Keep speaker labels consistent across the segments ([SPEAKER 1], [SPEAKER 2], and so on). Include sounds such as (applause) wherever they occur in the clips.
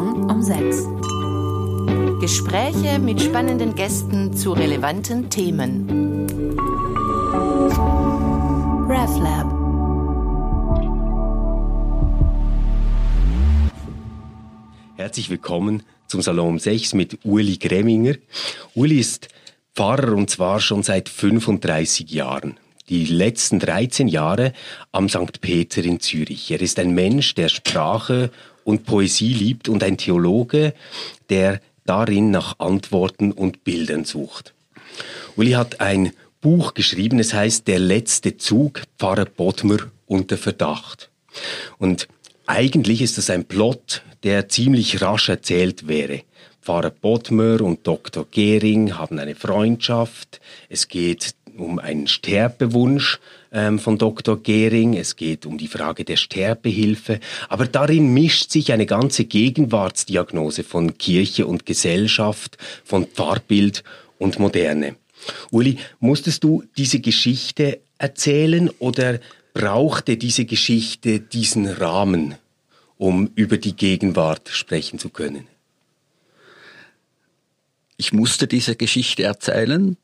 [SPEAKER 1] Morgen um 6. Gespräche mit spannenden Gästen zu relevanten Themen. RefLab.
[SPEAKER 2] Herzlich willkommen zum Salon um 6 mit Uli Greminger. Uli ist Pfarrer und zwar schon seit 35 Jahren die letzten 13 Jahre am St. Peter in Zürich. Er ist ein Mensch, der Sprache und Poesie liebt und ein Theologe, der darin nach Antworten und Bildern sucht. Uli hat ein Buch geschrieben, es heißt Der letzte Zug, Pfarrer Bodmer unter Verdacht. Und eigentlich ist das ein Plot, der ziemlich rasch erzählt wäre. Pfarrer Bodmer und Dr. Gehring haben eine Freundschaft. Es geht um einen Sterbewunsch ähm, von Dr. Gehring, es geht um die Frage der Sterbehilfe, aber darin mischt sich eine ganze Gegenwartsdiagnose von Kirche und Gesellschaft, von Pfarrbild und Moderne. Uli, musstest du diese Geschichte erzählen oder brauchte diese Geschichte diesen Rahmen, um über die Gegenwart sprechen zu können?
[SPEAKER 3] Ich musste diese Geschichte erzählen,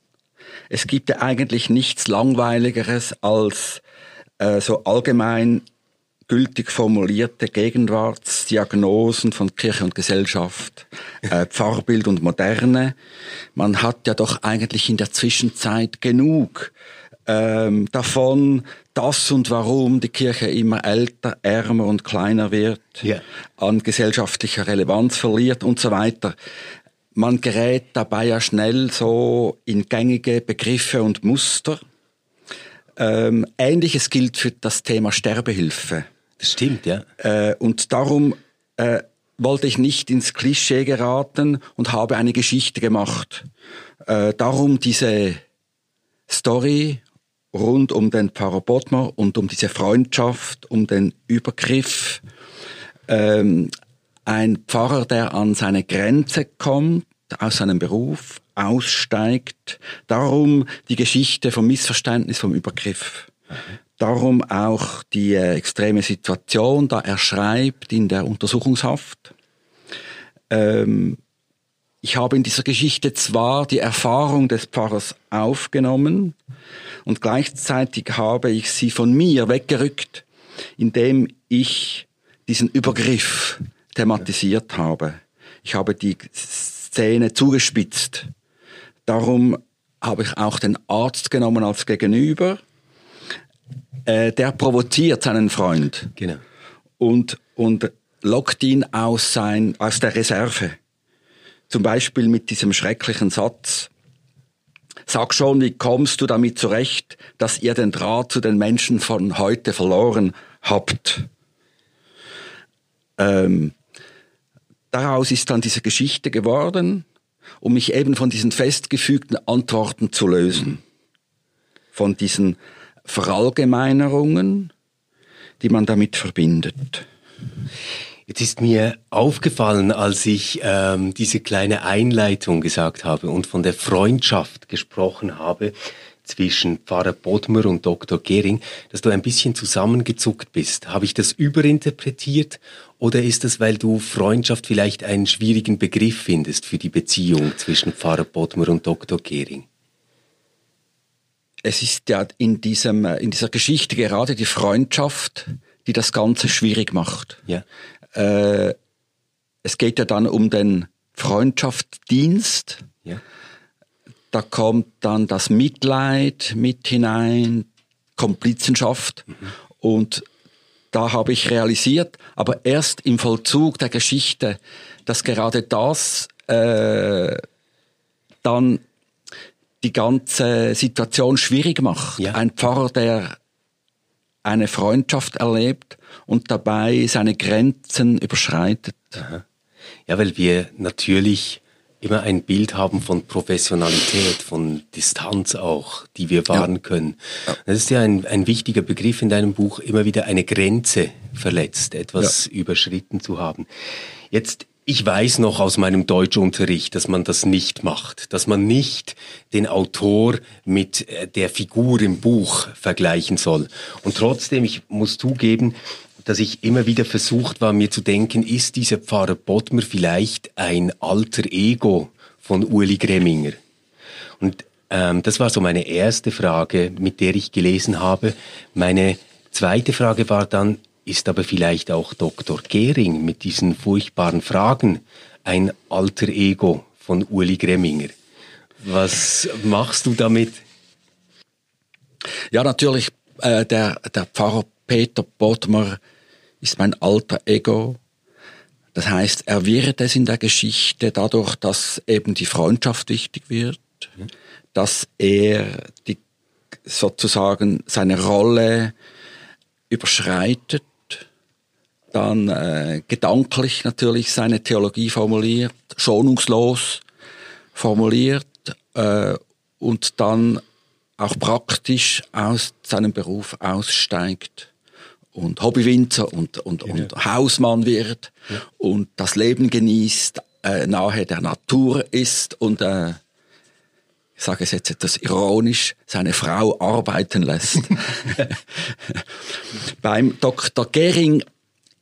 [SPEAKER 3] es gibt ja eigentlich nichts Langweiligeres als äh, so allgemein gültig formulierte Gegenwartsdiagnosen von Kirche und Gesellschaft, äh, Pfarrbild und Moderne. Man hat ja doch eigentlich in der Zwischenzeit genug ähm, davon, dass und warum die Kirche immer älter, ärmer und kleiner wird, yeah. an gesellschaftlicher Relevanz verliert und so weiter man gerät dabei ja schnell so in gängige Begriffe und Muster. Ähm, Ähnliches gilt für das Thema Sterbehilfe.
[SPEAKER 2] Das stimmt, ja.
[SPEAKER 3] Äh, und darum äh, wollte ich nicht ins Klischee geraten und habe eine Geschichte gemacht. Äh, darum diese Story rund um den Pfarrer Bodmer und um diese Freundschaft, um den Übergriff. Ähm, ein Pfarrer, der an seine Grenze kommt, aus seinem Beruf, aussteigt. Darum die Geschichte vom Missverständnis, vom Übergriff. Darum auch die äh, extreme Situation, da er schreibt in der Untersuchungshaft. Ähm, ich habe in dieser Geschichte zwar die Erfahrung des Pfarrers aufgenommen und gleichzeitig habe ich sie von mir weggerückt, indem ich diesen Übergriff thematisiert habe. Ich habe die Szene zugespitzt. Darum habe ich auch den Arzt genommen als Gegenüber. Äh, der provoziert seinen Freund.
[SPEAKER 2] Genau.
[SPEAKER 3] Und, und lockt ihn aus, sein, aus der Reserve. Zum Beispiel mit diesem schrecklichen Satz. Sag schon, wie kommst du damit zurecht, dass ihr den Draht zu den Menschen von heute verloren habt? Ähm, daraus ist dann diese Geschichte geworden, um mich eben von diesen festgefügten Antworten zu lösen. Von diesen Verallgemeinerungen, die man damit verbindet.
[SPEAKER 2] Jetzt ist mir aufgefallen, als ich ähm, diese kleine Einleitung gesagt habe und von der Freundschaft gesprochen habe, zwischen Pfarrer Bodmer und Dr. Gering, dass du ein bisschen zusammengezuckt bist. Habe ich das überinterpretiert oder ist es, weil du Freundschaft vielleicht einen schwierigen Begriff findest für die Beziehung zwischen Pfarrer Bodmer und Dr. Gering?
[SPEAKER 3] Es ist ja in, diesem, in dieser Geschichte gerade die Freundschaft, die das Ganze schwierig macht.
[SPEAKER 2] Ja.
[SPEAKER 3] Äh, es geht ja dann um den Freundschaftsdienst.
[SPEAKER 2] Ja
[SPEAKER 3] da kommt dann das Mitleid mit hinein, Komplizenschaft mhm. und da habe ich realisiert, aber erst im Vollzug der Geschichte, dass gerade das äh, dann die ganze Situation schwierig macht.
[SPEAKER 2] Ja.
[SPEAKER 3] Ein Pfarrer, der eine Freundschaft erlebt und dabei seine Grenzen überschreitet.
[SPEAKER 2] Aha. Ja, weil wir natürlich immer ein Bild haben von Professionalität, von Distanz auch, die wir wahren ja. können. Das ist ja ein, ein wichtiger Begriff in deinem Buch, immer wieder eine Grenze verletzt, etwas ja. überschritten zu haben. Jetzt ich weiß noch aus meinem Deutschunterricht, dass man das nicht macht, dass man nicht den Autor mit äh, der Figur im Buch vergleichen soll. Und trotzdem, ich muss zugeben, dass ich immer wieder versucht war, mir zu denken, ist dieser Pfarrer Bottmer vielleicht ein alter Ego von Uli Gremminger? Und ähm, das war so meine erste Frage, mit der ich gelesen habe. Meine zweite Frage war dann, ist aber vielleicht auch Dr. Gehring mit diesen furchtbaren Fragen ein alter Ego von Uli Gremminger? Was machst du damit?
[SPEAKER 3] Ja, natürlich, äh, der, der Pfarrer Peter Bodmer ist mein alter Ego. Das heißt, er wird es in der Geschichte dadurch, dass eben die Freundschaft wichtig wird, mhm. dass er die, sozusagen seine Rolle überschreitet, dann äh, gedanklich natürlich seine Theologie formuliert, schonungslos formuliert äh, und dann auch praktisch aus seinem Beruf aussteigt und Hobbywinzer und, und, ja. und Hausmann wird ja. und das Leben genießt, äh, nahe der Natur ist und äh, ich sage es jetzt etwas ironisch, seine Frau arbeiten lässt. (laughs) Beim Dr. Gering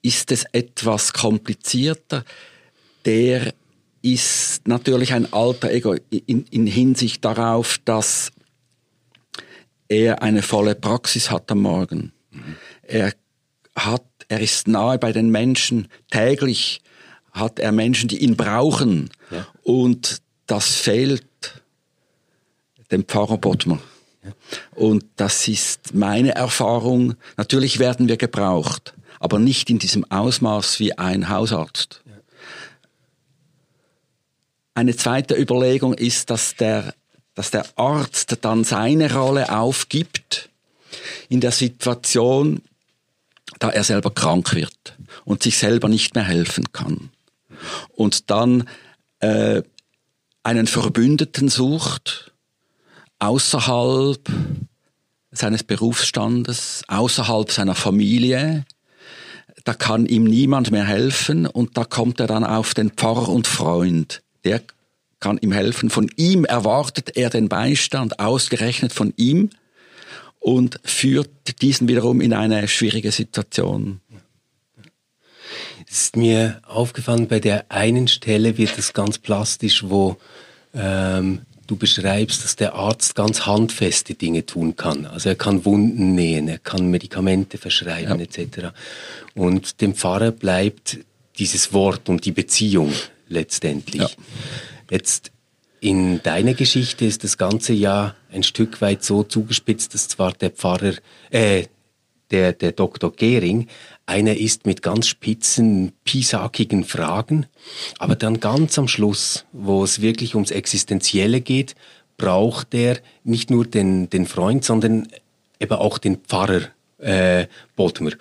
[SPEAKER 3] ist es etwas komplizierter. Der ist natürlich ein alter Ego in, in Hinsicht darauf, dass er eine volle Praxis hat am Morgen. Mhm. Er hat, er ist nahe bei den Menschen. Täglich hat er Menschen, die ihn brauchen. Ja. Und das fehlt dem Pfarrer Bottmer. Ja. Und das ist meine Erfahrung. Natürlich werden wir gebraucht, aber nicht in diesem Ausmaß wie ein Hausarzt. Ja. Eine zweite Überlegung ist, dass der, dass der Arzt dann seine Rolle aufgibt in der Situation, da er selber krank wird und sich selber nicht mehr helfen kann. Und dann äh, einen Verbündeten sucht, außerhalb seines Berufsstandes, außerhalb seiner Familie, da kann ihm niemand mehr helfen und da kommt er dann auf den Pfarrer und Freund. Der kann ihm helfen. Von ihm erwartet er den Beistand, ausgerechnet von ihm und führt diesen wiederum in eine schwierige Situation.
[SPEAKER 2] Es ist mir aufgefallen, bei der einen Stelle wird es ganz plastisch, wo ähm, du beschreibst, dass der Arzt ganz handfeste Dinge tun kann. Also er kann Wunden nähen, er kann Medikamente verschreiben ja. etc. Und dem Pfarrer bleibt dieses Wort und die Beziehung letztendlich. Ja. Jetzt in deiner Geschichte ist das Ganze ja ein Stück weit so zugespitzt, dass zwar der Pfarrer, äh, der, der Dr. Gehring, einer ist mit ganz spitzen, pisakigen Fragen, aber dann ganz am Schluss, wo es wirklich ums Existenzielle geht, braucht er nicht nur den, den Freund, sondern eben auch den Pfarrer äh, Bodmer.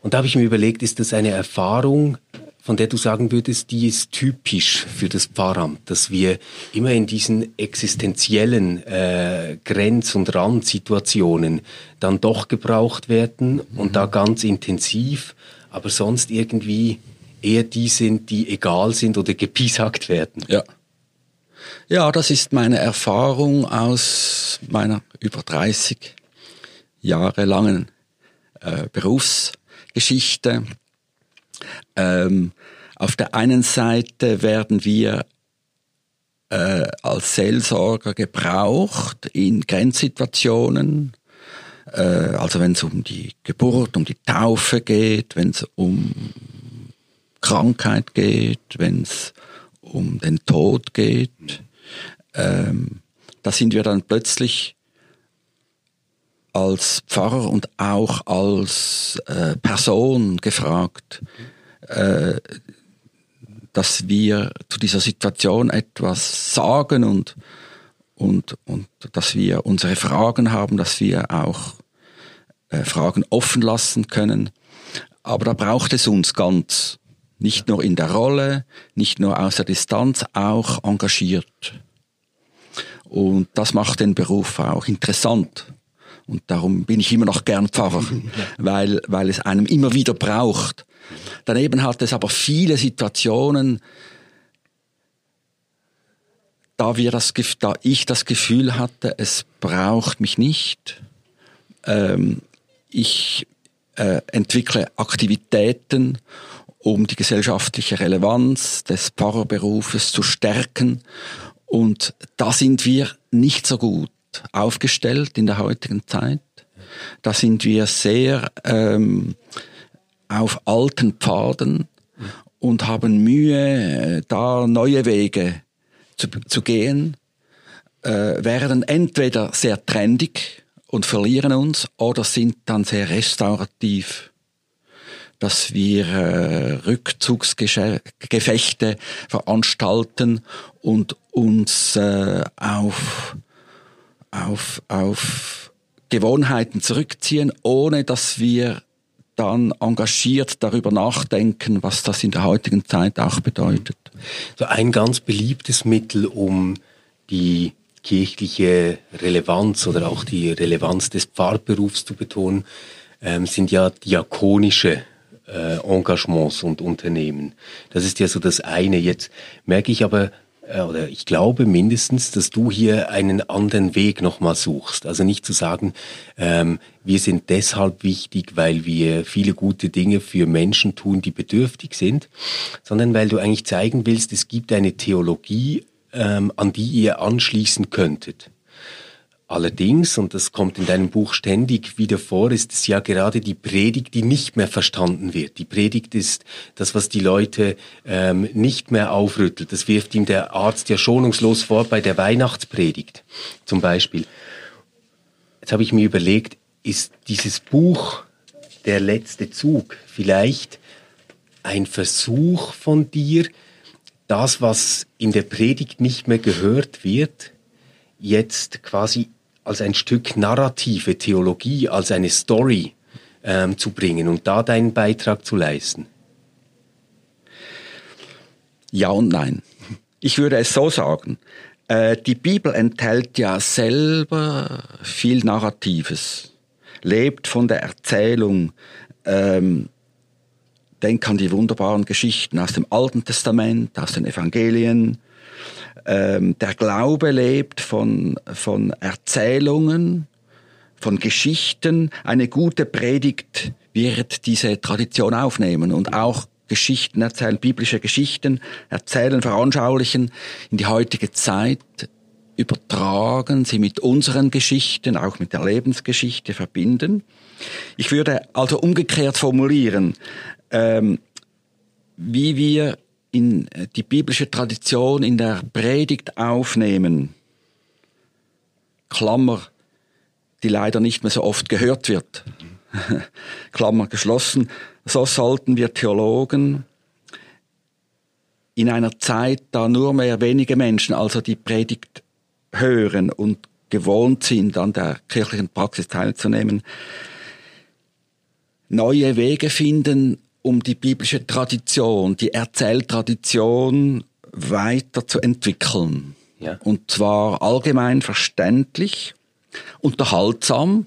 [SPEAKER 2] Und da habe ich mir überlegt, ist das eine Erfahrung, von der du sagen würdest, die ist typisch für das Pfarramt, dass wir immer in diesen existenziellen äh, Grenz- und Randsituationen dann doch gebraucht werden mhm. und da ganz intensiv, aber sonst irgendwie eher die sind, die egal sind oder gepiesackt werden.
[SPEAKER 3] Ja. Ja, das ist meine Erfahrung aus meiner über 30 Jahre langen äh, Berufsgeschichte. Ähm, auf der einen Seite werden wir äh, als Seelsorger gebraucht in Grenzsituationen, äh, also wenn es um die Geburt, um die Taufe geht, wenn es um Krankheit geht, wenn es um den Tod geht. Ähm, da sind wir dann plötzlich als Pfarrer und auch als äh, Person gefragt, äh, dass wir zu dieser Situation etwas sagen und, und, und dass wir unsere Fragen haben, dass wir auch äh, Fragen offen lassen können. Aber da braucht es uns ganz, nicht nur in der Rolle, nicht nur aus der Distanz, auch engagiert. Und das macht den Beruf auch interessant. Und darum bin ich immer noch gern Pfarrer, (laughs) weil, weil es einem immer wieder braucht. Daneben hat es aber viele Situationen, da, wir das, da ich das Gefühl hatte, es braucht mich nicht. Ähm, ich äh, entwickle Aktivitäten, um die gesellschaftliche Relevanz des Pfarrerberufes zu stärken. Und da sind wir nicht so gut aufgestellt in der heutigen Zeit. Da sind wir sehr ähm, auf alten Pfaden und haben Mühe, da neue Wege zu, zu gehen, äh, werden entweder sehr trendig und verlieren uns oder sind dann sehr restaurativ dass wir äh, Rückzugsgefechte veranstalten und uns äh, auf, auf, auf Gewohnheiten zurückziehen, ohne dass wir dann engagiert darüber nachdenken, was das in der heutigen Zeit auch bedeutet.
[SPEAKER 2] So ein ganz beliebtes Mittel, um die kirchliche Relevanz oder auch die Relevanz des Pfarrberufs zu betonen, ähm, sind ja diakonische äh, Engagements und Unternehmen. Das ist ja so das eine. Jetzt merke ich aber, oder ich glaube mindestens, dass du hier einen anderen Weg nochmal suchst. Also nicht zu sagen, ähm, wir sind deshalb wichtig, weil wir viele gute Dinge für Menschen tun, die bedürftig sind, sondern weil du eigentlich zeigen willst, es gibt eine Theologie, ähm, an die ihr anschließen könntet. Allerdings, und das kommt in deinem Buch ständig wieder vor, ist es ja gerade die Predigt, die nicht mehr verstanden wird. Die Predigt ist das, was die Leute ähm, nicht mehr aufrüttelt. Das wirft ihm der Arzt ja schonungslos vor bei der Weihnachtspredigt zum Beispiel. Jetzt habe ich mir überlegt, ist dieses Buch der letzte Zug vielleicht ein Versuch von dir, das, was in der Predigt nicht mehr gehört wird, jetzt quasi als ein Stück narrative Theologie, als eine Story ähm, zu bringen und da deinen Beitrag zu leisten?
[SPEAKER 3] Ja und nein. Ich würde es so sagen. Äh, die Bibel enthält ja selber viel Narratives, lebt von der Erzählung. Ähm, denk an die wunderbaren Geschichten aus dem Alten Testament, aus den Evangelien, ähm, der Glaube lebt von, von Erzählungen, von Geschichten. Eine gute Predigt wird diese Tradition aufnehmen und auch Geschichten erzählen, biblische Geschichten erzählen, veranschaulichen in die heutige Zeit, übertragen, sie mit unseren Geschichten, auch mit der Lebensgeschichte verbinden. Ich würde also umgekehrt formulieren, ähm, wie wir in äh, die biblische Tradition in der Predigt aufnehmen, Klammer, die leider nicht mehr so oft gehört wird, (laughs) Klammer geschlossen, so sollten wir Theologen in einer Zeit, da nur mehr wenige Menschen also die Predigt hören und gewohnt sind, an der kirchlichen Praxis teilzunehmen, neue Wege finden, um die biblische Tradition, die Erzähltradition weiterzuentwickeln. Ja. Und zwar allgemein verständlich, unterhaltsam,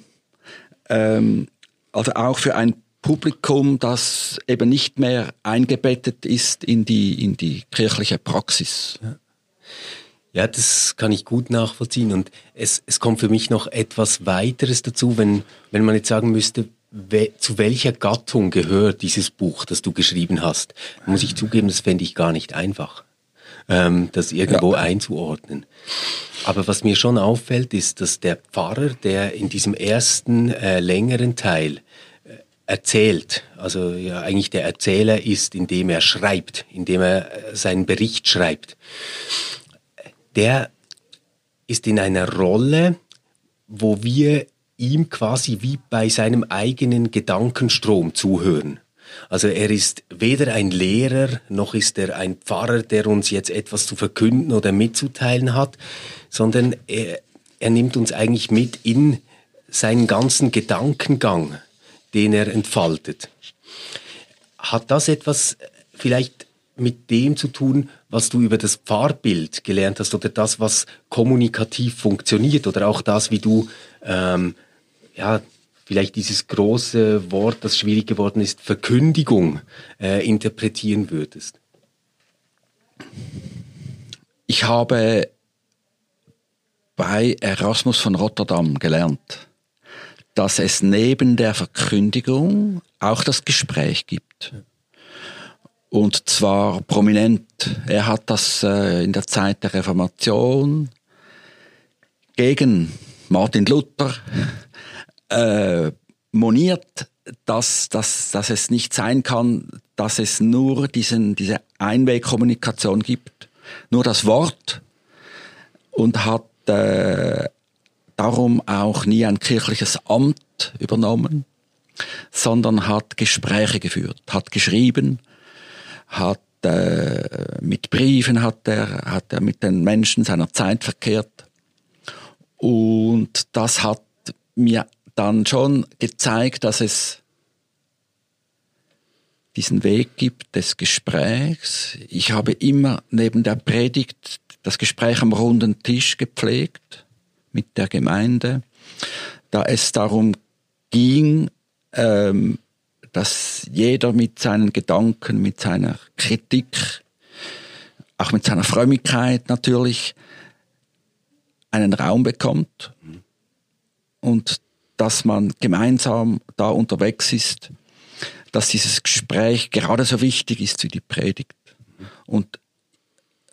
[SPEAKER 3] ähm, also auch für ein Publikum, das eben nicht mehr eingebettet ist in die, in die kirchliche Praxis.
[SPEAKER 2] Ja. Ja, das kann ich gut nachvollziehen. Und es, es kommt für mich noch etwas weiteres dazu, wenn, wenn man jetzt sagen müsste, we zu welcher Gattung gehört dieses Buch, das du geschrieben hast? Muss ich zugeben, das fände ich gar nicht einfach, ähm, das irgendwo ja. einzuordnen. Aber was mir schon auffällt, ist, dass der Pfarrer, der in diesem ersten äh, längeren Teil äh, erzählt, also ja eigentlich der Erzähler ist, indem er schreibt, indem er äh, seinen Bericht schreibt, der ist in einer Rolle, wo wir ihm quasi wie bei seinem eigenen Gedankenstrom zuhören. Also er ist weder ein Lehrer, noch ist er ein Pfarrer, der uns jetzt etwas zu verkünden oder mitzuteilen hat, sondern er, er nimmt uns eigentlich mit in seinen ganzen Gedankengang, den er entfaltet. Hat das etwas vielleicht mit dem zu tun, was du über das Pfarrbild gelernt hast oder das, was kommunikativ funktioniert oder auch das, wie du ähm, ja, vielleicht dieses große Wort, das schwierig geworden ist, Verkündigung äh, interpretieren würdest?
[SPEAKER 3] Ich habe bei Erasmus von Rotterdam gelernt, dass es neben der Verkündigung auch das Gespräch gibt. Und zwar prominent. Er hat das äh, in der Zeit der Reformation gegen Martin Luther äh, moniert, dass, dass, dass es nicht sein kann, dass es nur diesen, diese Einwegkommunikation gibt, nur das Wort und hat äh, darum auch nie ein kirchliches Amt übernommen, sondern hat Gespräche geführt, hat geschrieben, hat äh, mit Briefen hat er, hat er mit den Menschen seiner Zeit verkehrt. Und das hat mir dann schon gezeigt, dass es diesen Weg gibt des Gesprächs. Ich habe immer neben der Predigt das Gespräch am runden Tisch gepflegt mit der Gemeinde, da es darum ging, ähm, dass jeder mit seinen Gedanken, mit seiner Kritik, auch mit seiner Frömmigkeit natürlich einen Raum bekommt und dass man gemeinsam da unterwegs ist, dass dieses Gespräch gerade so wichtig ist wie die Predigt. Und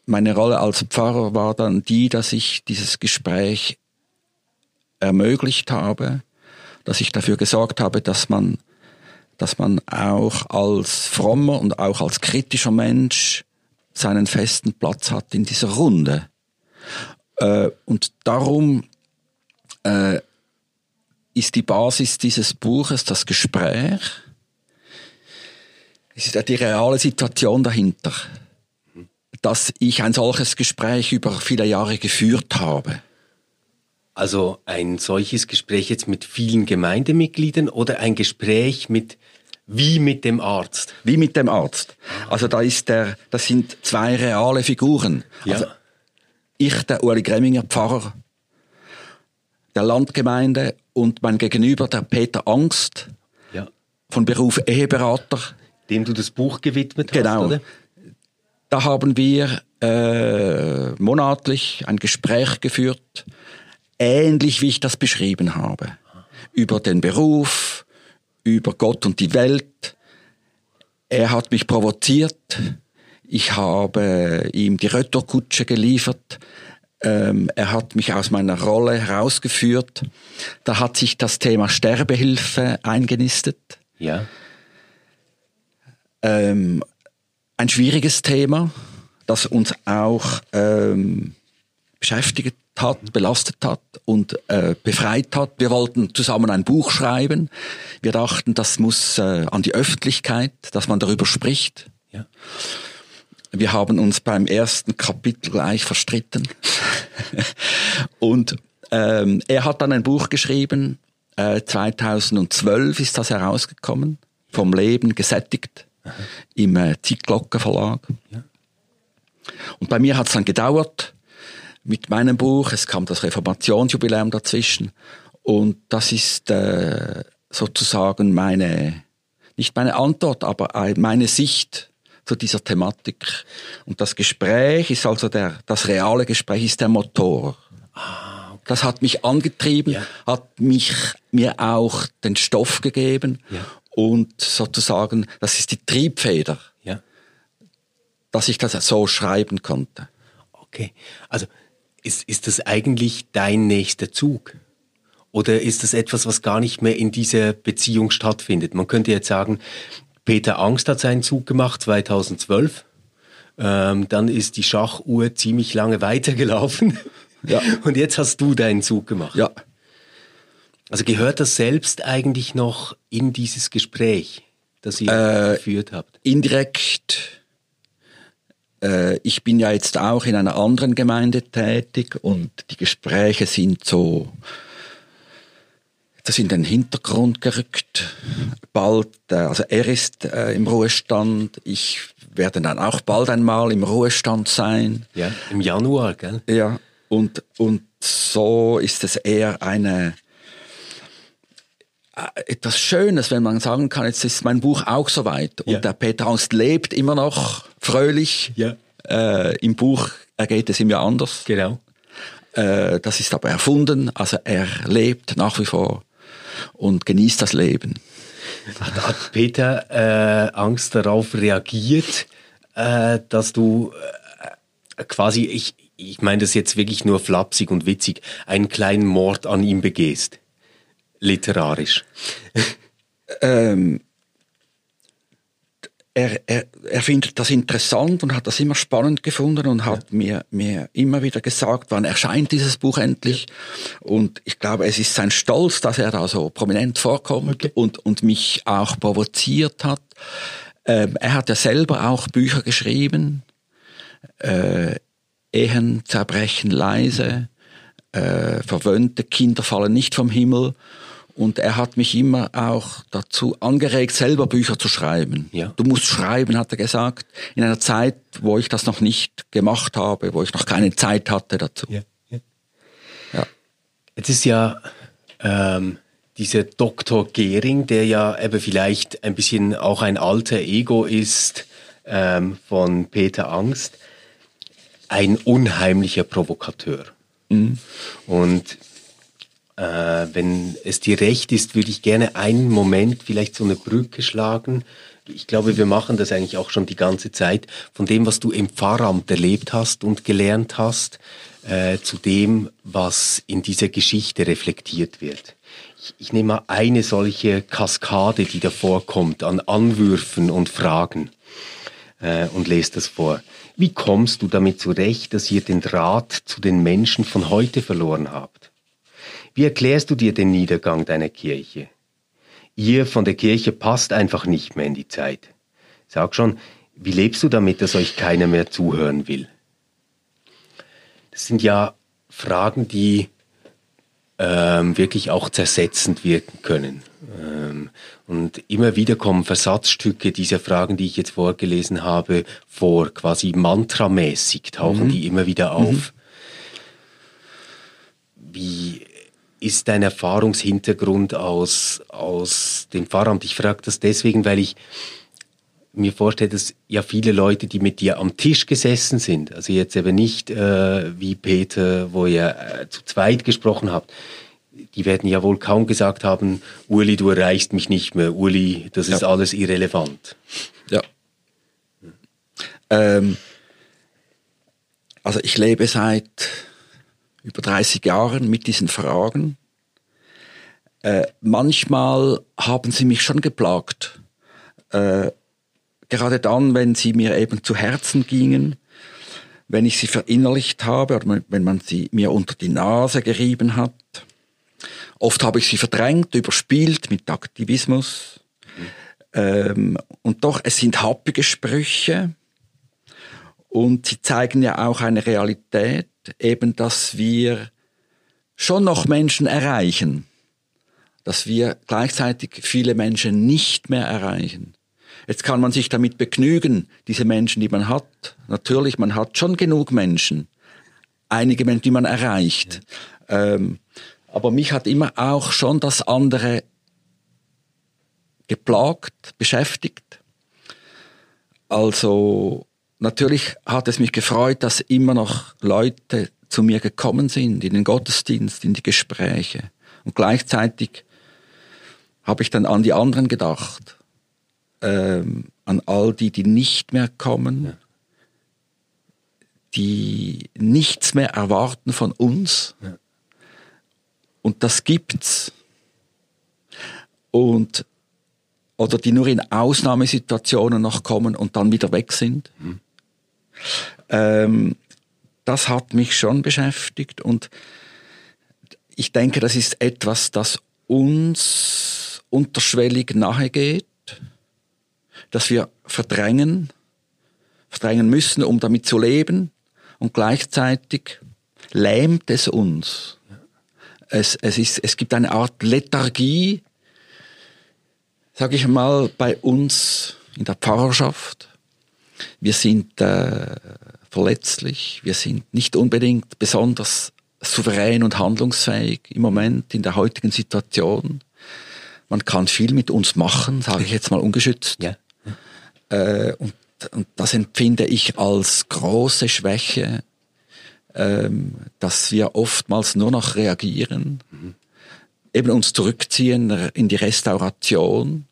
[SPEAKER 3] meine Rolle als Pfarrer war dann die, dass ich dieses Gespräch ermöglicht habe, dass ich dafür gesorgt habe, dass man, dass man auch als frommer und auch als kritischer Mensch seinen festen Platz hat in dieser Runde. Äh, und darum äh, ist die Basis dieses Buches das Gespräch. Es ist ja die reale Situation dahinter, dass ich ein solches Gespräch über viele Jahre geführt habe.
[SPEAKER 2] Also ein solches Gespräch jetzt mit vielen Gemeindemitgliedern oder ein Gespräch mit wie mit dem Arzt?
[SPEAKER 3] Wie mit dem Arzt. Also da ist der, das sind zwei reale Figuren.
[SPEAKER 2] Ja.
[SPEAKER 3] Also ich, der Uli Gremminger Pfarrer der Landgemeinde und mein Gegenüber, der Peter Angst,
[SPEAKER 2] ja.
[SPEAKER 3] von Beruf Eheberater.
[SPEAKER 2] Dem du das Buch gewidmet hast,
[SPEAKER 3] Genau.
[SPEAKER 2] oder?
[SPEAKER 3] Da haben wir äh, monatlich ein Gespräch geführt, ähnlich wie ich das beschrieben habe. Über den Beruf, über Gott und die Welt. Er hat mich provoziert. Ich habe ihm die Retourkutsche geliefert. Ähm, er hat mich aus meiner Rolle herausgeführt. Da hat sich das Thema Sterbehilfe eingenistet.
[SPEAKER 2] Ja.
[SPEAKER 3] Ähm, ein schwieriges Thema, das uns auch ähm, beschäftigt hat, belastet hat und äh, befreit hat. Wir wollten zusammen ein Buch schreiben. Wir dachten, das muss äh, an die Öffentlichkeit, dass man darüber spricht.
[SPEAKER 2] Ja.
[SPEAKER 3] Wir haben uns beim ersten Kapitel gleich verstritten. (laughs) und ähm, er hat dann ein Buch geschrieben, äh, 2012 ist das herausgekommen, vom Leben gesättigt, im äh, Zeitglocken Verlag.
[SPEAKER 2] Ja.
[SPEAKER 3] Und bei mir hat es dann gedauert mit meinem Buch. Es kam das Reformationsjubiläum dazwischen. Und das ist äh, sozusagen meine, nicht meine Antwort, aber ein- meine Sicht zu dieser Thematik. Und das Gespräch ist also der, das reale Gespräch ist der Motor. Das hat mich angetrieben,
[SPEAKER 2] Ja.
[SPEAKER 3] hat mich, mir auch den Stoff gegeben
[SPEAKER 2] Ja.
[SPEAKER 3] und sozusagen, das ist die Triebfeder,
[SPEAKER 2] Ja.
[SPEAKER 3] dass ich das so schreiben konnte.
[SPEAKER 2] Okay. Also ist, ist das eigentlich dein nächster Zug? Oder ist das etwas, was gar nicht mehr in dieser Beziehung stattfindet? Man könnte jetzt sagen, Peter Angst hat seinen Zug gemacht 2012. Ähm, dann ist die Schachuhr ziemlich lange weitergelaufen. (laughs)
[SPEAKER 3] Ja.
[SPEAKER 2] Und jetzt hast du deinen Zug gemacht.
[SPEAKER 3] Ja,
[SPEAKER 2] Also gehört das selbst eigentlich noch in dieses Gespräch, das ihr
[SPEAKER 3] Äh,
[SPEAKER 2] geführt habt?
[SPEAKER 3] indirekt. Äh, ich bin ja jetzt auch in einer anderen Gemeinde tätig und die Gespräche sind so, das in den Hintergrund gerückt. Bald, äh, also er ist äh, im Ruhestand, ich werde dann auch bald einmal im Ruhestand sein.
[SPEAKER 2] Ja, im Januar, gell?
[SPEAKER 3] Ja, und, und so ist es eher eine, äh, etwas Schönes, wenn man sagen kann, jetzt ist mein Buch auch soweit. Und
[SPEAKER 2] Ja.
[SPEAKER 3] der Peter Angst lebt immer noch fröhlich.
[SPEAKER 2] Ja.
[SPEAKER 3] Äh, Im Buch ergeht es ihm ja anders.
[SPEAKER 2] Genau.
[SPEAKER 3] Äh, das ist aber erfunden, also er lebt nach wie vor. Und genieß das Leben.
[SPEAKER 2] Hat, hat Peter äh, Angst darauf reagiert, äh, dass du äh, quasi, ich, ich meine das jetzt wirklich nur flapsig und witzig, einen kleinen Mord an ihm begehst? Literarisch.
[SPEAKER 3] ähm, er, er, er findet das interessant und hat das immer spannend gefunden und hat ja. mir, mir immer wieder gesagt, wann erscheint dieses Buch endlich. Ja. Und ich glaube, es ist sein Stolz, dass er da so prominent vorkommt okay. und, und mich auch provoziert hat. Ähm, er hat ja selber auch Bücher geschrieben. Äh, Ehen zerbrechen leise, äh, verwöhnte Kinder fallen nicht vom Himmel und er hat mich immer auch dazu angeregt, selber Bücher zu schreiben. Ja. Du musst schreiben, hat er gesagt, in einer Zeit, wo ich das noch nicht gemacht habe, wo ich noch keine Zeit hatte dazu. Ja. ja.
[SPEAKER 2] ja. Jetzt ist ja ähm, dieser Dr. Gehring, der ja eben vielleicht ein bisschen auch ein alter Ego ist ähm, von Peter Angst, ein unheimlicher Provokateur. Mhm. Und äh, wenn es dir recht ist, würde ich gerne einen Moment vielleicht so eine Brücke schlagen. Ich glaube, wir machen das eigentlich auch schon die ganze Zeit, von dem, was du im Pfarramt erlebt hast und gelernt hast, äh, zu dem, was in dieser Geschichte reflektiert wird. Ich, ich nehme mal eine solche Kaskade, die da vorkommt an Anwürfen und Fragen äh, und lese das vor. Wie kommst du damit zurecht, dass ihr den Draht zu den Menschen von heute verloren habt? Wie erklärst du dir den Niedergang deiner Kirche? Ihr von der Kirche passt einfach nicht mehr in die Zeit. Sag schon, wie lebst du damit, dass euch keiner mehr zuhören will? Das sind ja Fragen, die ähm, wirklich auch zersetzend wirken können. Ähm, und immer wieder kommen Versatzstücke dieser Fragen, die ich jetzt vorgelesen habe, vor, quasi mantramäßig tauchen mhm. die immer wieder auf. Mhm. Wie ist dein Erfahrungshintergrund aus, aus dem Pfarramt? Ich frage das deswegen, weil ich mir vorstelle, dass ja viele Leute, die mit dir am Tisch gesessen sind, also jetzt eben nicht äh, wie Peter, wo ihr äh, zu zweit gesprochen habt, die werden ja wohl kaum gesagt haben, Uli, du erreichst mich nicht mehr, Uli, das ist ja. alles irrelevant.
[SPEAKER 3] Ja. Ähm, also ich lebe seit über 30 Jahren mit diesen Fragen. Äh, manchmal haben sie mich schon geplagt. Äh, gerade dann, wenn sie mir eben zu Herzen gingen, wenn ich sie verinnerlicht habe oder wenn man sie mir unter die Nase gerieben hat. Oft habe ich sie verdrängt, überspielt mit Aktivismus. Mhm. Ähm, und doch, es sind happige Sprüche und sie zeigen ja auch eine Realität, eben, dass wir schon noch Menschen erreichen, dass wir gleichzeitig viele Menschen nicht mehr erreichen. Jetzt kann man sich damit begnügen, diese Menschen, die man hat. Natürlich, man hat schon genug Menschen, einige Menschen, die man erreicht. Ja. Ähm, aber mich hat immer auch schon das andere geplagt, beschäftigt. Also Natürlich hat es mich gefreut, dass immer noch Leute zu mir gekommen sind, in den Gottesdienst, in die Gespräche. Und gleichzeitig habe ich dann an die anderen gedacht, ähm, an all die, die nicht mehr kommen, ja. die nichts mehr erwarten von uns. Ja. Und das gibt's. Und oder die nur in Ausnahmesituationen noch kommen und dann wieder weg sind. Mhm. Ähm, das hat mich schon beschäftigt und ich denke, das ist etwas, das uns unterschwellig nahe geht, dass wir verdrängen, verdrängen müssen, um damit zu leben und gleichzeitig lähmt es uns. Es, es, ist, es gibt eine Art Lethargie, sage ich mal, bei uns in der Pfarrerschaft, wir sind äh, verletzlich, wir sind nicht unbedingt besonders souverän und handlungsfähig im Moment in der heutigen Situation. Man kann viel mit uns machen, sage ich jetzt mal ungeschützt. Ja. Äh, und, und das empfinde ich als große Schwäche, ähm, dass wir oftmals nur noch reagieren. Mhm. eben uns zurückziehen in die Restauration,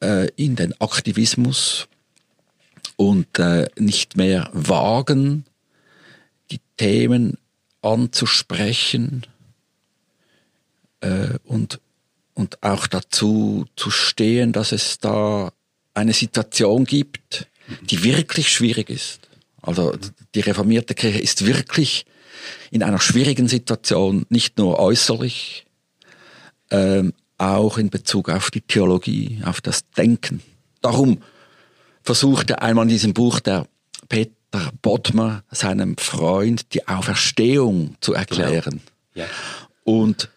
[SPEAKER 3] äh, in den Aktivismus und äh, nicht mehr wagen, die Themen anzusprechen äh, und, und auch dazu zu stehen, dass es da eine Situation gibt, die wirklich schwierig ist. Also die reformierte Kirche ist wirklich in einer schwierigen Situation, nicht nur äußerlich, ähm, auch in Bezug auf die Theologie, auf das Denken. Darum versuchte einmal in diesem Buch der Peter Bottmer seinem Freund die Auferstehung zu erklären. Genau. Ja. Und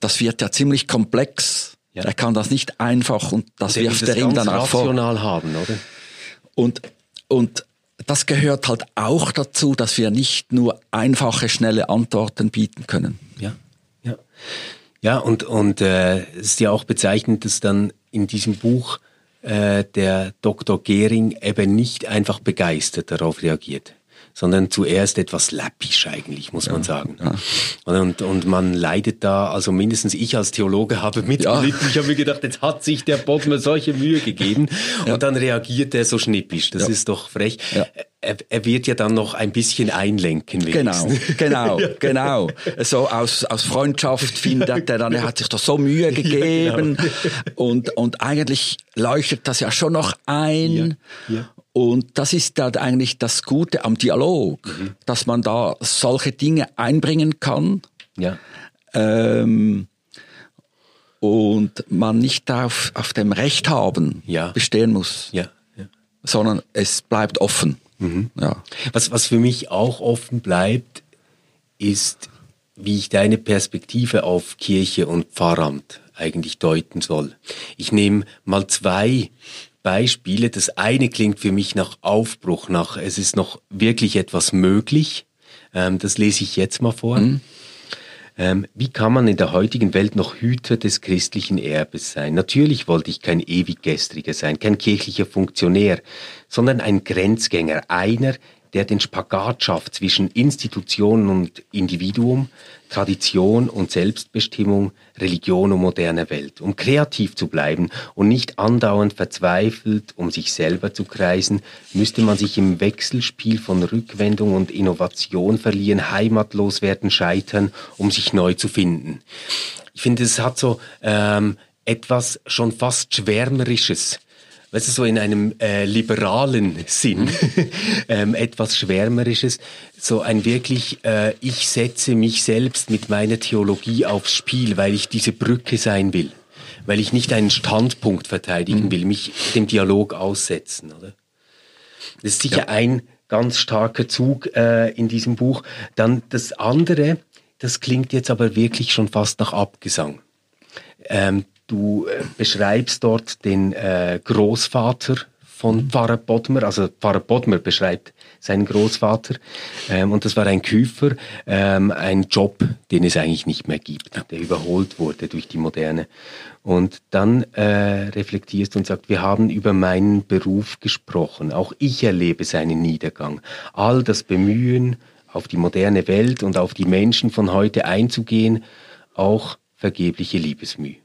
[SPEAKER 3] das wird ja ziemlich komplex. Ja. Er kann das nicht einfach und das und wirft er ihm dann auch vor.
[SPEAKER 2] haben, oder?
[SPEAKER 3] Und, und das gehört halt auch dazu, dass wir nicht nur einfache, schnelle Antworten bieten können.
[SPEAKER 2] Ja, ja. Ja, und, und äh, es ist ja auch bezeichnend, dass dann in diesem Buch äh, der Dr. Gehring eben nicht einfach begeistert darauf reagiert sondern zuerst etwas läppisch eigentlich, muss ja, man sagen. Ja. Und, und man leidet da, also mindestens ich als Theologe habe (laughs) mitgelitten. Ja. Ich habe mir gedacht, jetzt hat sich der Bodmer solche Mühe gegeben und dann reagiert er so schnippisch. Das ist doch frech. Er, er, wird ja dann noch ein bisschen einlenken.
[SPEAKER 3] Wenigstens. Genau, genau, (laughs) genau. So aus, aus Freundschaft findet er dann, er hat sich doch so Mühe (laughs) gegeben genau. und, und eigentlich leuchtet das ja schon noch ein. Und das ist dann eigentlich das Gute am Dialog, mhm. dass man da solche Dinge einbringen kann. Ja. Ähm, und man nicht auf, auf dem Recht haben ja. bestehen muss, ja. ja. sondern es bleibt offen. Mhm.
[SPEAKER 2] Was, was für mich auch offen bleibt, ist, wie ich deine Perspektive auf Kirche und Pfarramt eigentlich deuten soll. Ich nehme mal zwei Beispiele. Das eine klingt für mich nach Aufbruch, nach es ist noch wirklich etwas möglich. Ähm, das lese ich jetzt mal vor. Mhm. Ähm, wie kann man in der heutigen Welt noch Hüter des christlichen Erbes sein? Natürlich wollte ich kein ewiggestriger sein, kein kirchlicher Funktionär, sondern ein Grenzgänger, einer, der den Spagat schafft zwischen Institutionen und Individuum, Tradition und Selbstbestimmung, Religion und moderne Welt. Um kreativ zu bleiben und nicht andauernd verzweifelt um sich selber zu kreisen, müsste man sich im Wechselspiel von Rückwendung und Innovation verlieren, heimatlos werden, scheitern, um sich neu zu finden. Ich finde, es hat so ähm, etwas schon fast Schwärmerisches weißt du, so in einem äh, liberalen Sinn, (laughs) ähm, etwas Schwärmerisches, so ein wirklich, äh, ich setze mich selbst mit meiner Theologie aufs Spiel, weil ich diese Brücke sein will, weil ich nicht einen Standpunkt verteidigen mhm. will, mich dem Dialog aussetzen, oder? Das ist sicher ja. ein ganz starker Zug äh, in diesem Buch. Dann das andere, das klingt jetzt aber wirklich schon fast nach Abgesang. Ähm, Du äh, beschreibst dort den äh, Großvater von Pfarrer Bodmer, also Pfarrer Bodmer beschreibt seinen Großvater ähm, und das war ein Küfer, ähm, ein Job, den es eigentlich nicht mehr gibt, der überholt wurde durch die Moderne. Und dann äh, reflektierst und sagt, wir haben über meinen Beruf gesprochen, auch ich erlebe seinen Niedergang. All das Bemühen, auf die moderne Welt und auf die Menschen von heute einzugehen, auch vergebliche Liebesmüh.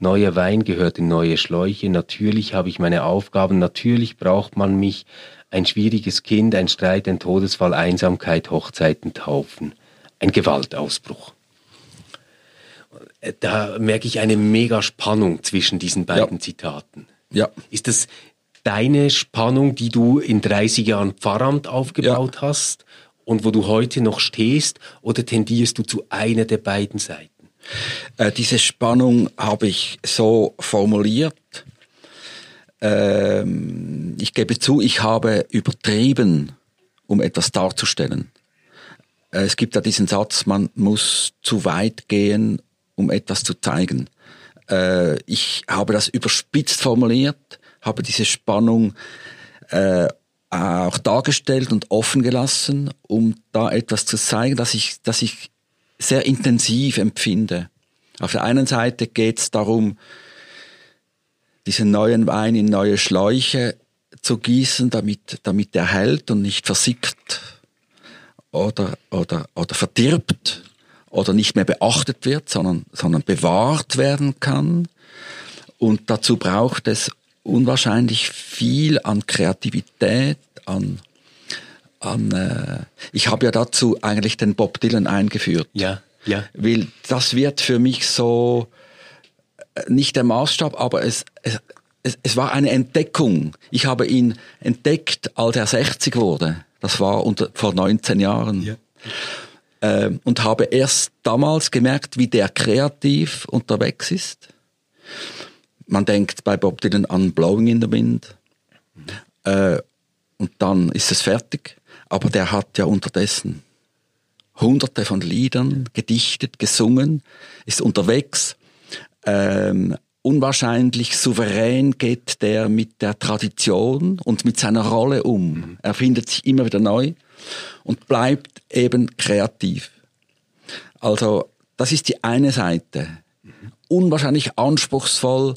[SPEAKER 2] Neuer Wein gehört in neue Schläuche, natürlich habe ich meine Aufgaben, natürlich braucht man mich, ein schwieriges Kind, ein Streit, ein Todesfall, Einsamkeit, Hochzeiten, Taufen, ein Gewaltausbruch. Da merke ich eine mega Spannung zwischen diesen beiden ja. Zitaten. Ja. Ist das deine Spannung, die du in 30 Jahren Pfarramt aufgebaut ja. hast und wo du heute noch stehst, oder tendierst du zu einer der beiden Seiten?
[SPEAKER 3] Äh, diese Spannung habe ich so formuliert. Ähm, ich gebe zu, ich habe übertrieben, um etwas darzustellen. Äh, es gibt ja diesen Satz, man muss zu weit gehen, um etwas zu zeigen. Äh, ich habe das überspitzt formuliert, habe diese Spannung äh, auch dargestellt und offen gelassen, um da etwas zu zeigen, dass ich, dass ich sehr intensiv empfinde. Auf der einen Seite geht es darum, diesen neuen Wein in neue Schläuche zu gießen, damit, damit er hält und nicht versickt oder, oder, oder verdirbt. oder nicht mehr beachtet wird, sondern, sondern bewahrt werden kann. Und dazu braucht es unwahrscheinlich viel an Kreativität, an, an äh, ich habe ja dazu eigentlich den Bob Dylan eingeführt.
[SPEAKER 2] Ja, ja.
[SPEAKER 3] Weil das wird für mich so äh, nicht der Maßstab, aber es, es, es, es war eine Entdeckung. Ich habe ihn entdeckt, als er 60 wurde. Das war unter, vor 19 Jahren. Ja. Ähm, und habe erst damals gemerkt, wie der kreativ unterwegs ist. Man denkt bei Bob Dylan an Blowing in the Wind. Mhm. Äh, und dann ist es fertig. Aber der hat ja unterdessen hunderte von Liedern gedichtet, gesungen, ist unterwegs. Ähm, unwahrscheinlich souverän geht der mit der Tradition und mit seiner Rolle um. Mhm. Er findet sich immer wieder neu und bleibt eben kreativ. Also das ist die eine Seite. Mhm. Unwahrscheinlich anspruchsvoll.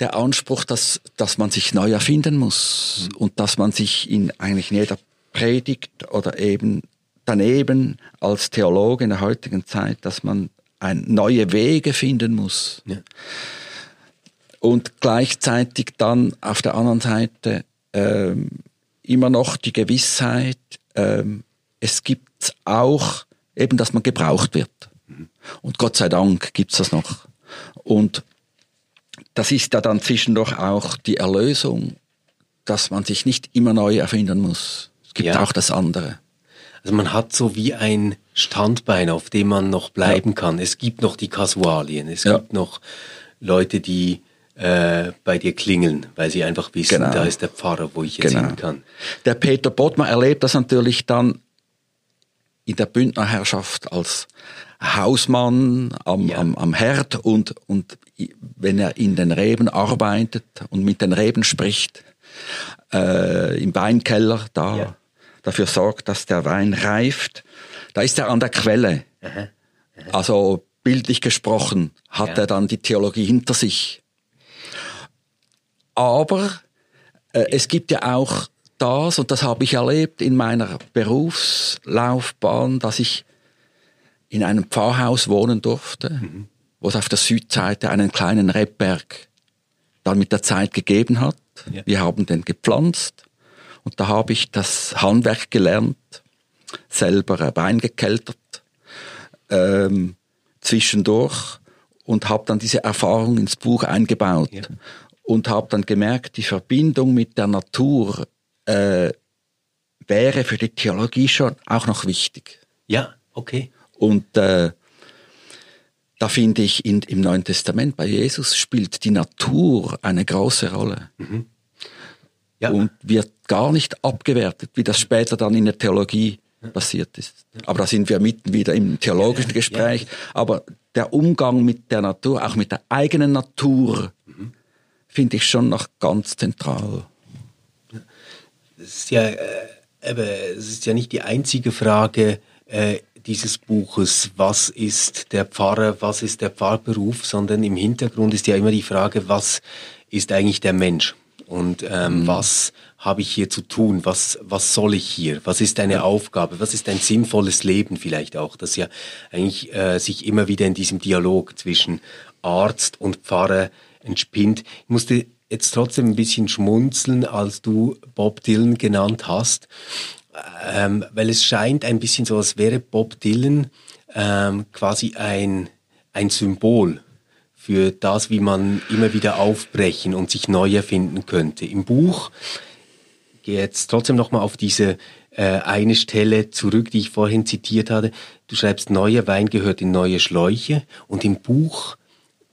[SPEAKER 3] Der Anspruch, dass, dass man sich neu erfinden muss mhm. und dass man sich in eigentlich in jeder Predigt oder eben daneben als Theologe in der heutigen Zeit, dass man ein, neue Wege finden muss. Ja. Und gleichzeitig dann auf der anderen Seite ähm, immer noch die Gewissheit, ähm, es gibt auch eben, dass man gebraucht wird. Mhm. Und Gott sei Dank gibt's das noch. Und das ist ja dann zwischendurch auch die Erlösung, dass man sich nicht immer neu erfinden muss. Es gibt ja. auch das andere.
[SPEAKER 2] Also man hat so wie ein Standbein, auf dem man noch bleiben ja. kann. Es gibt noch die Kasualien, es ja. gibt noch Leute, die äh, bei dir klingeln, weil sie einfach wissen, genau. da ist der Pfarrer, wo ich jetzt genau. hin kann.
[SPEAKER 3] Der Peter Bottmann erlebt das natürlich dann in der Bündnerherrschaft als Hausmann am, ja. am, am Herd und, und wenn er in den Reben arbeitet und mit den Reben spricht, äh, im Weinkeller, da ja dafür sorgt, dass der Wein reift, da ist er an der Quelle. Aha. Aha. Also bildlich gesprochen hat ja. er dann die Theologie hinter sich. Aber äh, es gibt ja auch das, und das habe ich erlebt in meiner Berufslaufbahn, dass ich in einem Pfarrhaus wohnen durfte, mhm. Es auf der Südseite einen kleinen Rebberg dann mit der Zeit gegeben hat. Ja. Wir haben den gepflanzt und da habe ich das Handwerk gelernt, selber Wein gekeltert, ähm, zwischendurch und habe dann diese Erfahrung ins Buch eingebaut ja. und habe dann gemerkt, die Verbindung mit der Natur äh, wäre für die Theologie schon auch noch wichtig.
[SPEAKER 2] Ja, okay.
[SPEAKER 3] Und äh, da finde ich in, im Neuen Testament bei Jesus spielt die Natur eine große Rolle. Mhm ja. und wird gar nicht abgewertet, wie das später dann in der Theologie passiert ist. Aber da sind wir mitten wieder im theologischen Gespräch. Aber der Umgang mit der Natur, auch mit der eigenen Natur, mhm. finde ich schon noch ganz zentral.
[SPEAKER 2] Es ist ja, äh, es ist ja nicht die einzige Frage äh, dieses Buches, was ist der Pfarrer, was ist der Pfarrberuf, sondern im Hintergrund ist ja immer die Frage, was ist eigentlich der Mensch? und ähm, mhm. was habe ich hier zu tun, was, was soll ich hier, was ist eine Aufgabe, was ist ein sinnvolles Leben vielleicht auch, das ja eigentlich äh, sich immer wieder in diesem Dialog zwischen Arzt und Pfarrer entspinnt. Ich musste jetzt trotzdem ein bisschen schmunzeln, als du Bob Dylan genannt hast, ähm, weil es scheint ein bisschen so, als wäre Bob Dylan ähm, quasi ein, ein Symbol für das, wie man immer wieder aufbrechen und sich neu erfinden könnte. Im Buch gehe jetzt trotzdem nochmal auf diese äh, eine Stelle zurück, die ich vorhin zitiert hatte. Du schreibst, neuer Wein gehört in neue Schläuche und im Buch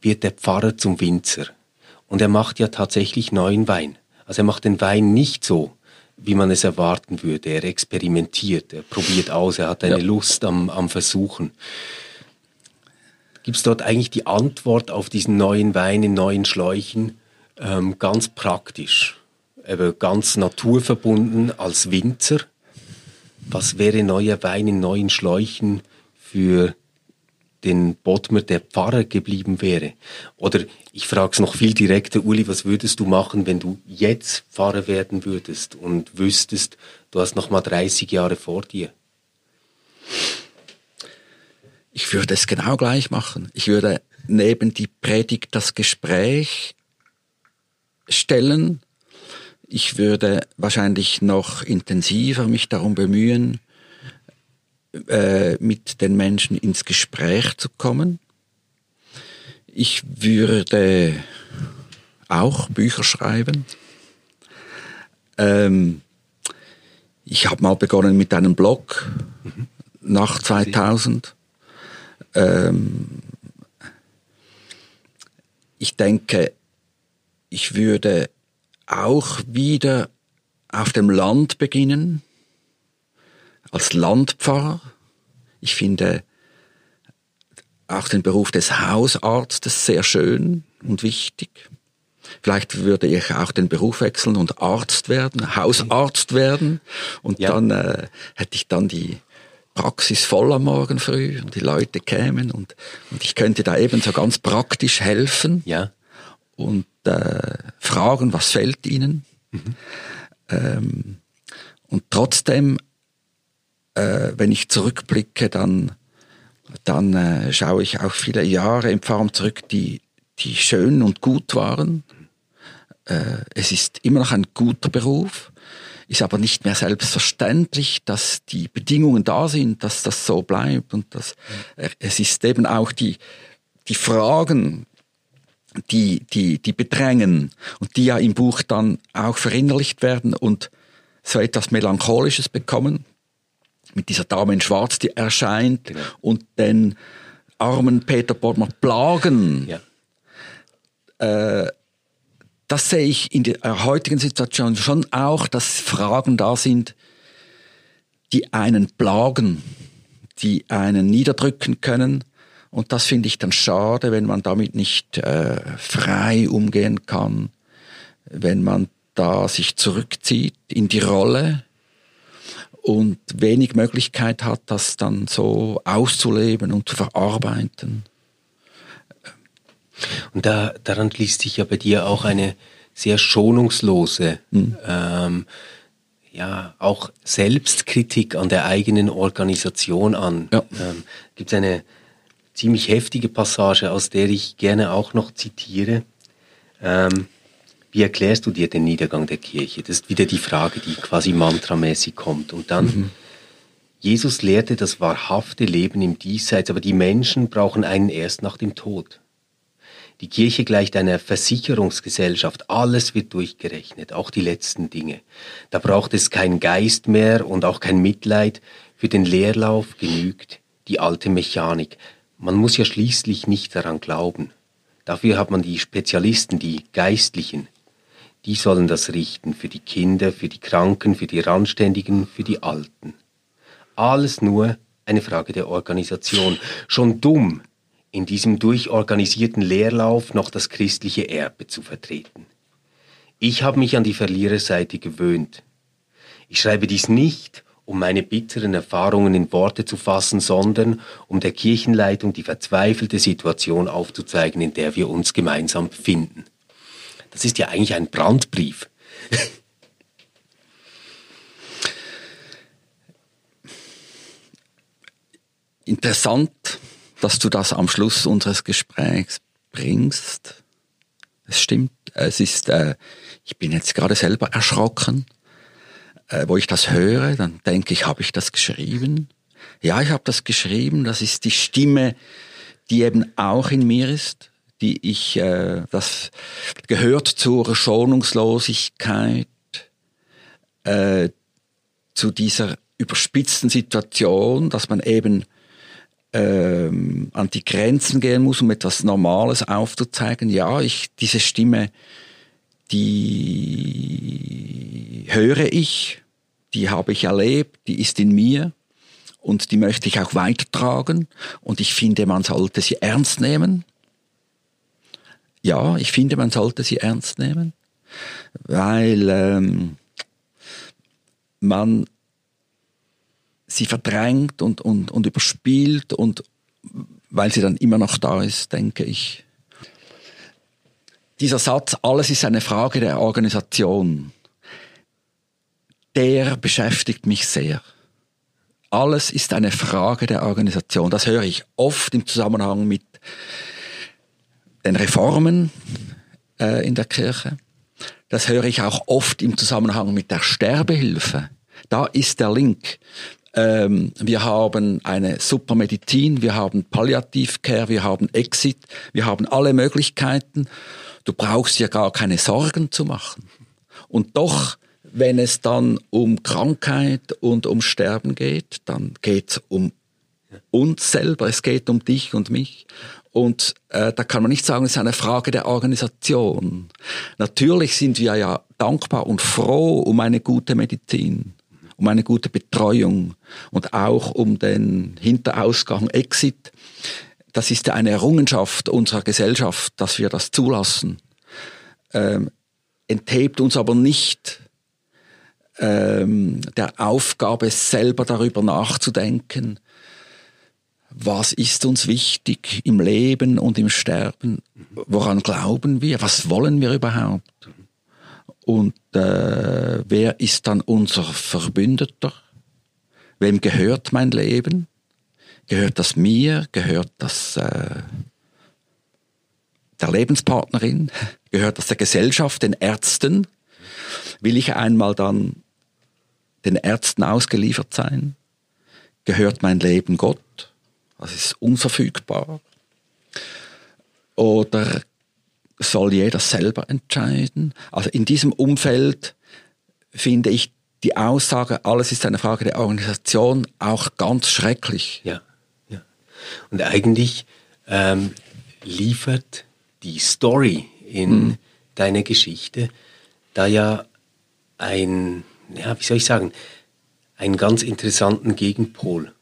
[SPEAKER 2] wird der Pfarrer zum Winzer. Und er macht ja tatsächlich neuen Wein. Also er macht den Wein nicht so, wie man es erwarten würde. Er experimentiert, er probiert aus, er hat eine ja. Lust am, am Versuchen. Gibt es dort eigentlich die Antwort auf diesen neuen Wein in neuen Schläuchen ähm, ganz praktisch, eben ganz naturverbunden als Winzer? Was wäre neuer Wein in neuen Schläuchen für den Bodmer der Pfarrer geblieben wäre? Oder ich frage es noch viel direkter, Uli, was würdest du machen, wenn du jetzt Pfarrer werden würdest und wüsstest, du hast noch mal 30 Jahre vor dir?
[SPEAKER 3] Ich würde es genau gleich machen. Ich würde neben die Predigt das Gespräch stellen. Ich würde wahrscheinlich noch intensiver mich darum bemühen, äh, mit den Menschen ins Gespräch zu kommen. Ich würde auch Bücher schreiben. Ähm, ich habe mal begonnen mit einem Blog mhm. nach 2000. Ähm, ich denke, ich würde auch wieder auf dem Land beginnen, als Landpfarrer. Ich finde auch den Beruf des Hausarztes sehr schön und wichtig. Vielleicht würde ich auch den Beruf wechseln und Arzt werden, Hausarzt werden. Und ja. dann äh, hätte ich dann die Praxis voll am Morgen früh und die Leute kämen und, und ich könnte da eben so ganz praktisch helfen
[SPEAKER 2] ja.
[SPEAKER 3] und äh, fragen, was fällt ihnen. Mhm. Ähm, und trotzdem, äh, wenn ich zurückblicke, dann, dann äh, schaue ich auch viele Jahre im Pfarramt zurück, die, die schön und gut waren. Äh, es ist immer noch ein guter Beruf ist aber nicht mehr selbstverständlich, dass die Bedingungen da sind, dass das so bleibt und dass äh, es ist eben auch die die Fragen, die die die bedrängen und die ja im Buch dann auch verinnerlicht werden und so etwas melancholisches bekommen mit dieser Dame in Schwarz, die erscheint genau. und den armen Peter Bodmer plagen. Ja. Äh, das sehe ich in der heutigen Situation schon auch, dass Fragen da sind, die einen plagen, die einen niederdrücken können. Und das finde ich dann schade, wenn man damit nicht äh, frei umgehen kann, wenn man da sich zurückzieht in die Rolle und wenig Möglichkeit hat, das dann so auszuleben und zu verarbeiten.
[SPEAKER 2] Und da, daran liest sich ja bei dir auch eine sehr schonungslose, mhm. ähm, ja, auch Selbstkritik an der eigenen Organisation an. Ja. Ähm, Gibt es eine ziemlich heftige Passage, aus der ich gerne auch noch zitiere. Ähm, wie erklärst du dir den Niedergang der Kirche? Das ist wieder die Frage, die quasi mantramäßig kommt. Und dann, mhm. Jesus lehrte das wahrhafte Leben im Diesseits, aber die Menschen brauchen einen erst nach dem Tod. Die Kirche gleicht einer Versicherungsgesellschaft. Alles wird durchgerechnet, auch die letzten Dinge. Da braucht es keinen Geist mehr und auch kein Mitleid. Für den Leerlauf genügt die alte Mechanik. Man muss ja schließlich nicht daran glauben. Dafür hat man die Spezialisten, die Geistlichen. Die sollen das richten für die Kinder, für die Kranken, für die Randständigen, für die Alten. Alles nur eine Frage der Organisation. Schon dumm, in diesem durchorganisierten Leerlauf noch das christliche Erbe zu vertreten. Ich habe mich an die Verliererseite gewöhnt. Ich schreibe dies nicht, um meine bitteren Erfahrungen in Worte zu fassen, sondern um der Kirchenleitung die verzweifelte Situation aufzuzeigen, in der wir uns gemeinsam befinden. Das ist ja eigentlich ein Brandbrief.
[SPEAKER 3] Interessant dass du das am Schluss unseres Gesprächs bringst. Es stimmt, es ist, äh, ich bin jetzt gerade selber erschrocken. Äh, wo ich das höre, dann denke ich, habe ich das geschrieben? Ja, ich habe das geschrieben. Das ist die Stimme, die eben auch in mir ist, die ich, äh, das gehört zur Schonungslosigkeit, äh, zu dieser überspitzten Situation, dass man eben ähm, an die Grenzen gehen muss, um etwas Normales aufzuzeigen. Ja, ich, diese Stimme, die höre ich, die habe ich erlebt, die ist in mir und die möchte ich auch weitertragen. Und ich finde, man sollte sie ernst nehmen. Ja, ich finde, man sollte sie ernst nehmen, weil ähm, man sie verdrängt und, und, und überspielt und weil sie dann immer noch da ist, denke ich. Dieser Satz, alles ist eine Frage der Organisation, der beschäftigt mich sehr. alles ist eine Frage der Organisation. Das höre ich oft im Zusammenhang mit den Reformen äh, in der Kirche. Das höre ich auch oft im Zusammenhang mit der Sterbehilfe. Da ist der Link. Ähm, wir haben eine Supermedizin, wir haben Palliativcare, wir haben Exit, wir haben alle Möglichkeiten. Du brauchst ja gar keine Sorgen zu machen. Und doch, wenn es dann um Krankheit und um Sterben geht, dann geht es um uns selber, es geht um dich und mich. Und äh, da kann man nicht sagen, es ist eine Frage der Organisation. Natürlich sind wir ja dankbar und froh um eine gute Medizin, um eine gute Betreuung und auch um den Hinterausgang Exit. Das ist ja eine Errungenschaft unserer Gesellschaft, dass wir das zulassen. Ähm, enthebt uns aber nicht ähm, der Aufgabe, selber darüber nachzudenken, was ist uns wichtig im Leben und im Sterben? Woran glauben wir? Was wollen wir überhaupt? Und äh, wer ist dann unser Verbündeter? Wem gehört mein Leben? Gehört das mir? Gehört das äh, der Lebenspartnerin? (laughs) Gehört das der Gesellschaft, den Ärzten? Will ich einmal dann den Ärzten ausgeliefert sein? Gehört mein Leben Gott? Das ist unverfügbar. Oder soll jeder selber entscheiden? Also in diesem Umfeld finde ich die Aussage, alles ist eine Frage der Organisation, auch ganz schrecklich.
[SPEAKER 2] Ja, ja. Und eigentlich ähm, liefert die Story in hm. deiner Geschichte da ja ein, ja, wie soll ich sagen, einen ganz interessanten Gegenpol.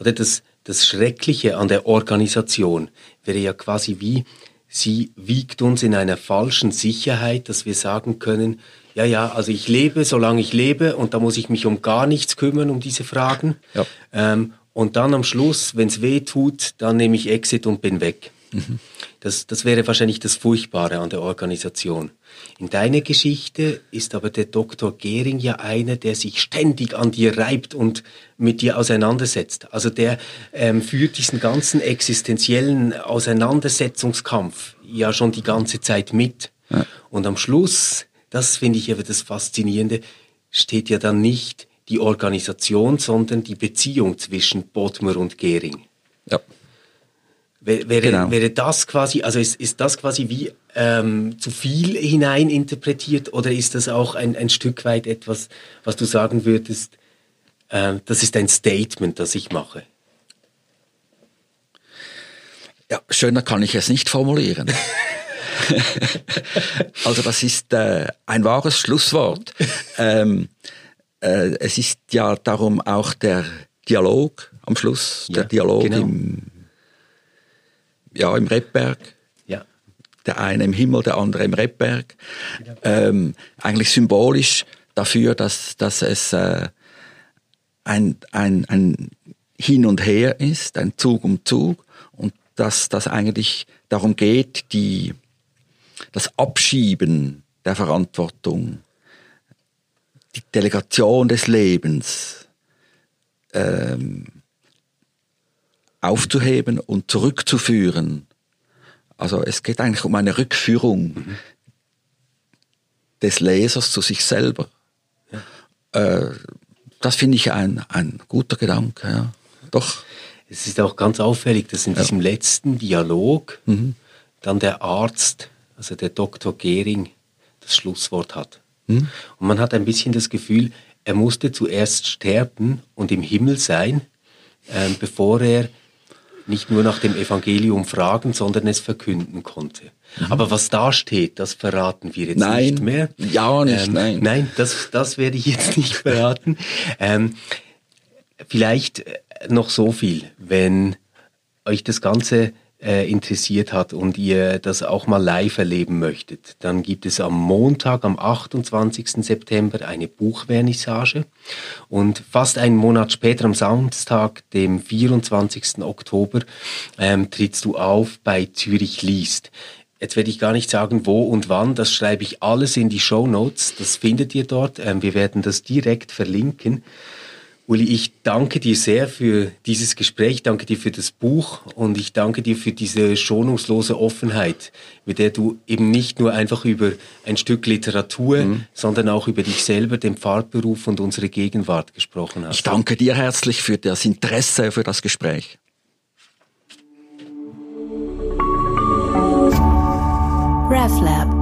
[SPEAKER 2] Oder das, das Schreckliche an der Organisation wäre ja quasi wie, sie wiegt uns in einer falschen Sicherheit, dass wir sagen können, ja, ja, also ich lebe, solange ich lebe und da muss ich mich um gar nichts kümmern, um diese Fragen. Ja. Ähm, und dann am Schluss, wenn es weh tut, dann nehme ich Exit und bin weg. Mhm. Das, das wäre wahrscheinlich das Furchtbare an der Organisation. In deiner Geschichte ist aber der Dr. Gehring ja einer, der sich ständig an dir reibt und mit dir auseinandersetzt. Also der ähm, führt diesen ganzen existenziellen Auseinandersetzungskampf ja schon die ganze Zeit mit. Ja. Und am Schluss, das finde ich aber das Faszinierende, steht ja dann nicht die Organisation, sondern die Beziehung zwischen Bodmer und Gehring. Ja. Wäre, genau. wäre das quasi, also ist, ist das quasi wie ähm, zu viel hineininterpretiert oder ist das auch ein, ein Stück weit etwas, was du sagen würdest, äh, das ist ein Statement, das ich mache?
[SPEAKER 3] Ja, schöner kann ich es nicht formulieren. (laughs) also das ist äh, ein wahres Schlusswort. Ähm, äh, es ist ja darum auch der Dialog am Schluss, ja, der Dialog genau. im ja, im Rebberg. Ja. Der eine im Himmel, der andere im Rebberg. Ähm, eigentlich symbolisch dafür, dass, dass es äh, ein, ein, ein Hin und Her ist, ein Zug um Zug und dass das eigentlich darum geht, die, das Abschieben der Verantwortung, die Delegation des Lebens, ähm, aufzuheben und zurückzuführen. Also es geht eigentlich um eine Rückführung mhm. des Lesers zu sich selber. Ja. Äh, das finde ich ein, ein guter Gedanke, ja. Doch.
[SPEAKER 2] Es ist auch ganz auffällig, dass in ja. diesem letzten Dialog mhm. dann der Arzt, also der Dr. Gehring, das Schlusswort hat. Mhm. Und man hat ein bisschen das Gefühl, er musste zuerst sterben und im Himmel sein, äh, bevor er nicht nur nach dem Evangelium fragen, sondern es verkünden konnte. Mhm. Aber was da steht, das verraten wir jetzt
[SPEAKER 3] nein,
[SPEAKER 2] nicht mehr.
[SPEAKER 3] Ja, nicht, ähm, nein.
[SPEAKER 2] Nein, das, das werde ich jetzt nicht verraten. Ähm, vielleicht noch so viel, wenn euch das Ganze äh, interessiert hat und ihr das auch mal live erleben möchtet, dann gibt es am Montag, am 28. September eine Buchvernissage und fast einen Monat später, am Samstag, dem 24. Oktober, ähm, trittst du auf bei Zürich liest. Jetzt werde ich gar nicht sagen, wo und wann. Das schreibe ich alles in die Show Notes. Das findet ihr dort. Ähm, wir werden das direkt verlinken. Uli, ich danke dir sehr für dieses Gespräch, danke dir für das Buch und ich danke dir für diese schonungslose Offenheit, mit der du eben nicht nur einfach über ein Stück Literatur, mhm. sondern auch über dich selber, den Pfarrberuf und unsere Gegenwart gesprochen hast.
[SPEAKER 3] Ich danke dir herzlich für das Interesse, für das Gespräch.
[SPEAKER 1] RefLab